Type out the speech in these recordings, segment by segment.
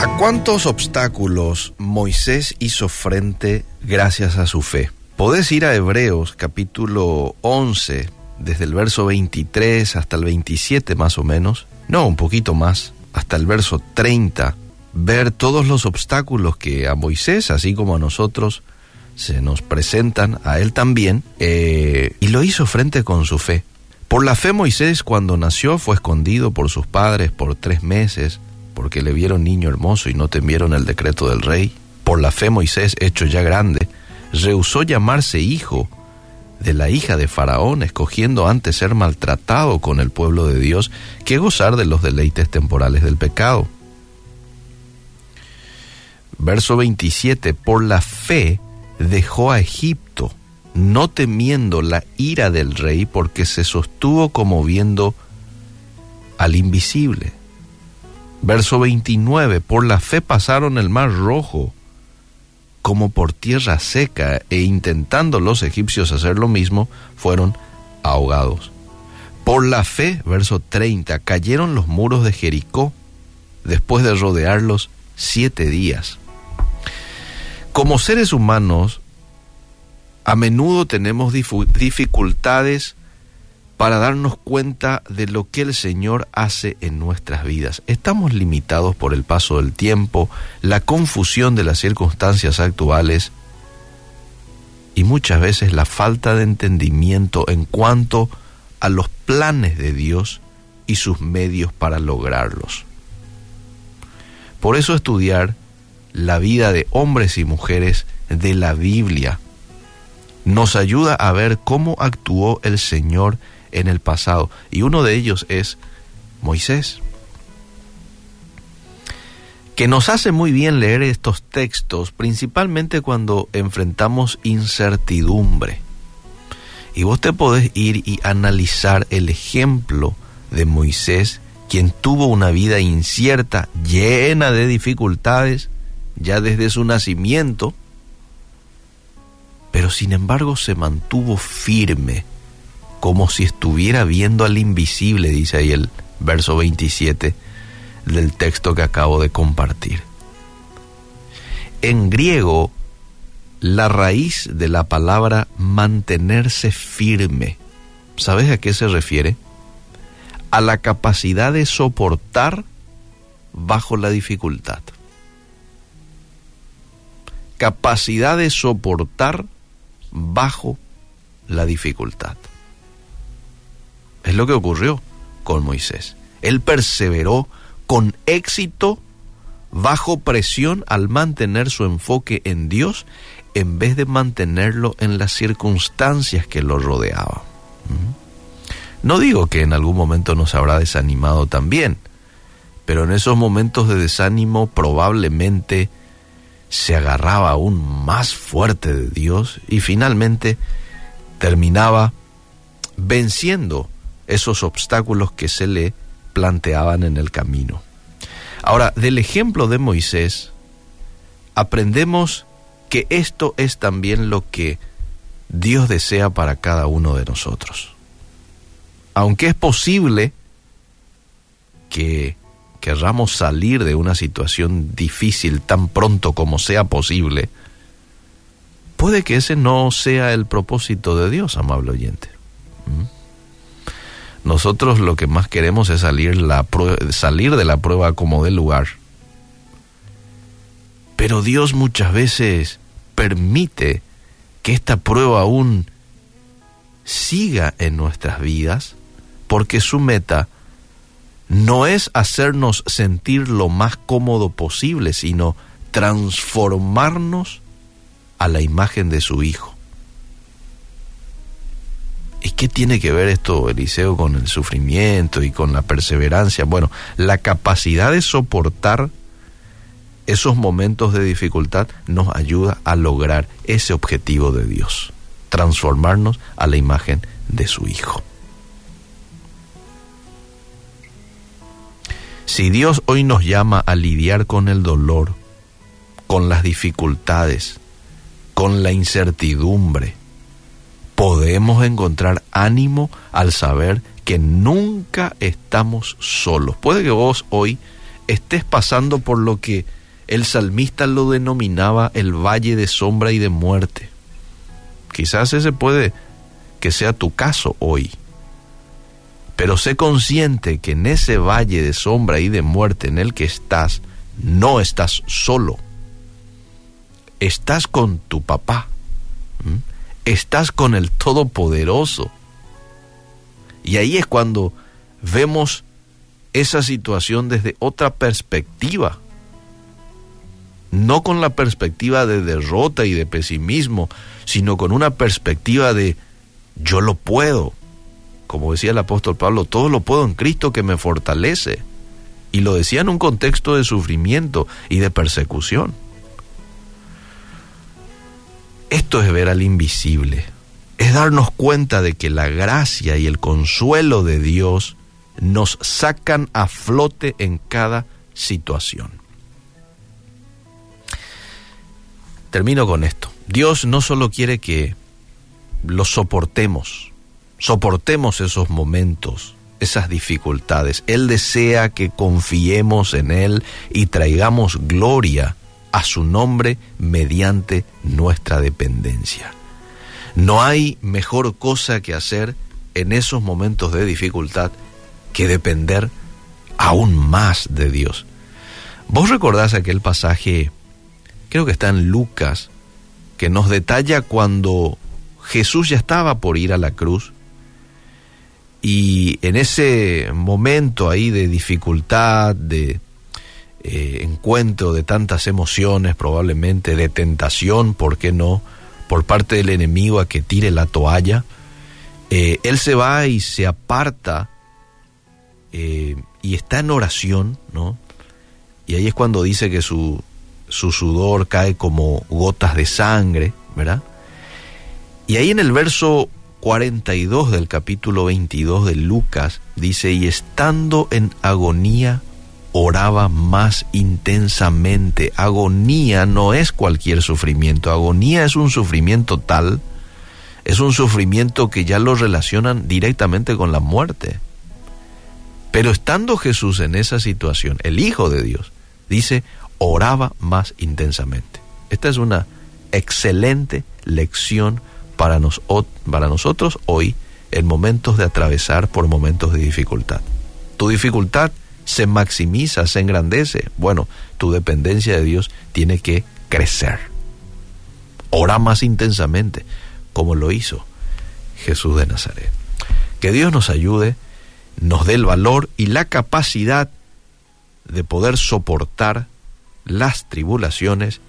¿A cuántos obstáculos Moisés hizo frente gracias a su fe? Podés ir a Hebreos capítulo 11, desde el verso 23 hasta el 27 más o menos, no, un poquito más, hasta el verso 30, ver todos los obstáculos que a Moisés, así como a nosotros, se nos presentan, a él también, eh, y lo hizo frente con su fe. Por la fe Moisés cuando nació fue escondido por sus padres por tres meses, porque le vieron niño hermoso y no temieron el decreto del rey. Por la fe Moisés, hecho ya grande, rehusó llamarse hijo de la hija de Faraón, escogiendo antes ser maltratado con el pueblo de Dios que gozar de los deleites temporales del pecado. Verso 27, por la fe dejó a Egipto, no temiendo la ira del rey, porque se sostuvo como viendo al invisible. Verso 29, por la fe pasaron el mar rojo como por tierra seca e intentando los egipcios hacer lo mismo, fueron ahogados. Por la fe, verso 30, cayeron los muros de Jericó después de rodearlos siete días. Como seres humanos, a menudo tenemos dificultades para darnos cuenta de lo que el Señor hace en nuestras vidas. Estamos limitados por el paso del tiempo, la confusión de las circunstancias actuales y muchas veces la falta de entendimiento en cuanto a los planes de Dios y sus medios para lograrlos. Por eso estudiar la vida de hombres y mujeres de la Biblia nos ayuda a ver cómo actuó el Señor en el pasado. Y uno de ellos es Moisés. Que nos hace muy bien leer estos textos, principalmente cuando enfrentamos incertidumbre. Y vos te podés ir y analizar el ejemplo de Moisés, quien tuvo una vida incierta, llena de dificultades, ya desde su nacimiento, pero sin embargo se mantuvo firme como si estuviera viendo al invisible, dice ahí el verso 27 del texto que acabo de compartir. En griego, la raíz de la palabra mantenerse firme, ¿sabes a qué se refiere? A la capacidad de soportar bajo la dificultad. Capacidad de soportar bajo la dificultad. Es lo que ocurrió con Moisés. Él perseveró con éxito bajo presión al mantener su enfoque en Dios en vez de mantenerlo en las circunstancias que lo rodeaban. No digo que en algún momento nos habrá desanimado también, pero en esos momentos de desánimo probablemente se agarraba aún más fuerte de Dios y finalmente terminaba venciendo esos obstáculos que se le planteaban en el camino. Ahora, del ejemplo de Moisés, aprendemos que esto es también lo que Dios desea para cada uno de nosotros. Aunque es posible que querramos salir de una situación difícil tan pronto como sea posible, puede que ese no sea el propósito de Dios, amable oyente. ¿Mm? Nosotros lo que más queremos es salir, de la prueba como del lugar. Pero Dios muchas veces permite que esta prueba aún siga en nuestras vidas porque su meta no es hacernos sentir lo más cómodo posible, sino transformarnos a la imagen de su Hijo. ¿Y qué tiene que ver esto, Eliseo, con el sufrimiento y con la perseverancia? Bueno, la capacidad de soportar esos momentos de dificultad nos ayuda a lograr ese objetivo de Dios, transformarnos a la imagen de su Hijo. Si Dios hoy nos llama a lidiar con el dolor, con las dificultades, con la incertidumbre, podemos encontrar ánimo al saber que nunca estamos solos. Puede que vos hoy estés pasando por lo que el salmista lo denominaba el valle de sombra y de muerte. Quizás ese puede que sea tu caso hoy. Pero sé consciente que en ese valle de sombra y de muerte en el que estás, no estás solo. Estás con tu papá. Estás con el Todopoderoso. Y ahí es cuando vemos esa situación desde otra perspectiva. No con la perspectiva de derrota y de pesimismo, sino con una perspectiva de yo lo puedo. Como decía el apóstol Pablo, todo lo puedo en Cristo que me fortalece. Y lo decía en un contexto de sufrimiento y de persecución. Esto es ver al invisible, es darnos cuenta de que la gracia y el consuelo de Dios nos sacan a flote en cada situación. Termino con esto. Dios no solo quiere que lo soportemos, soportemos esos momentos, esas dificultades. Él desea que confiemos en Él y traigamos gloria a su nombre mediante nuestra dependencia. No hay mejor cosa que hacer en esos momentos de dificultad que depender aún más de Dios. Vos recordás aquel pasaje, creo que está en Lucas, que nos detalla cuando Jesús ya estaba por ir a la cruz y en ese momento ahí de dificultad, de eh, encuentro de tantas emociones, probablemente de tentación, ¿por qué no? Por parte del enemigo a que tire la toalla, eh, él se va y se aparta eh, y está en oración, ¿no? Y ahí es cuando dice que su, su sudor cae como gotas de sangre, ¿verdad? Y ahí en el verso 42 del capítulo 22 de Lucas dice, y estando en agonía, oraba más intensamente. Agonía no es cualquier sufrimiento, agonía es un sufrimiento tal, es un sufrimiento que ya lo relacionan directamente con la muerte. Pero estando Jesús en esa situación, el Hijo de Dios, dice, oraba más intensamente. Esta es una excelente lección para, nos, para nosotros hoy en momentos de atravesar por momentos de dificultad. Tu dificultad se maximiza, se engrandece. Bueno, tu dependencia de Dios tiene que crecer. Ora más intensamente, como lo hizo Jesús de Nazaret. Que Dios nos ayude nos dé el valor y la capacidad de poder soportar las tribulaciones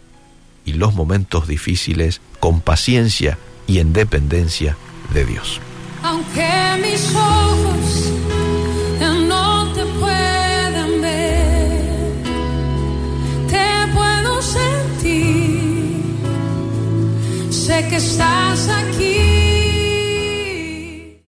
y los momentos difíciles con paciencia y en dependencia de Dios. Aunque mis ojos que estás aquí.